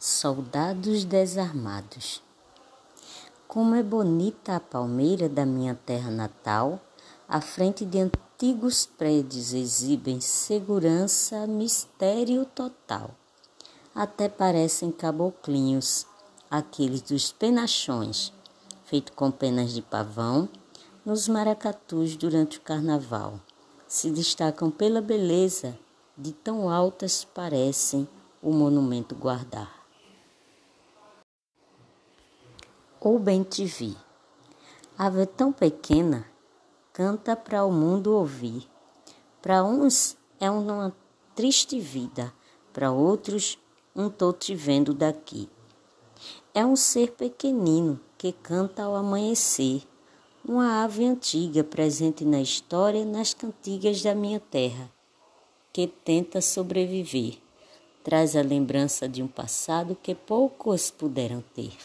Soldados desarmados. Como é bonita a palmeira da minha terra natal, à frente de antigos prédios exibem segurança, mistério total. Até parecem caboclinhos, aqueles dos penachões, feito com penas de pavão, nos maracatus durante o carnaval. Se destacam pela beleza, de tão altas parecem o monumento guardar. Ou bem te vi. Ave tão pequena, canta para o mundo ouvir. Para uns é uma triste vida, para outros um tô te vendo daqui. É um ser pequenino que canta ao amanhecer, uma ave antiga presente na história, nas cantigas da minha terra, que tenta sobreviver, traz a lembrança de um passado que poucos puderam ter.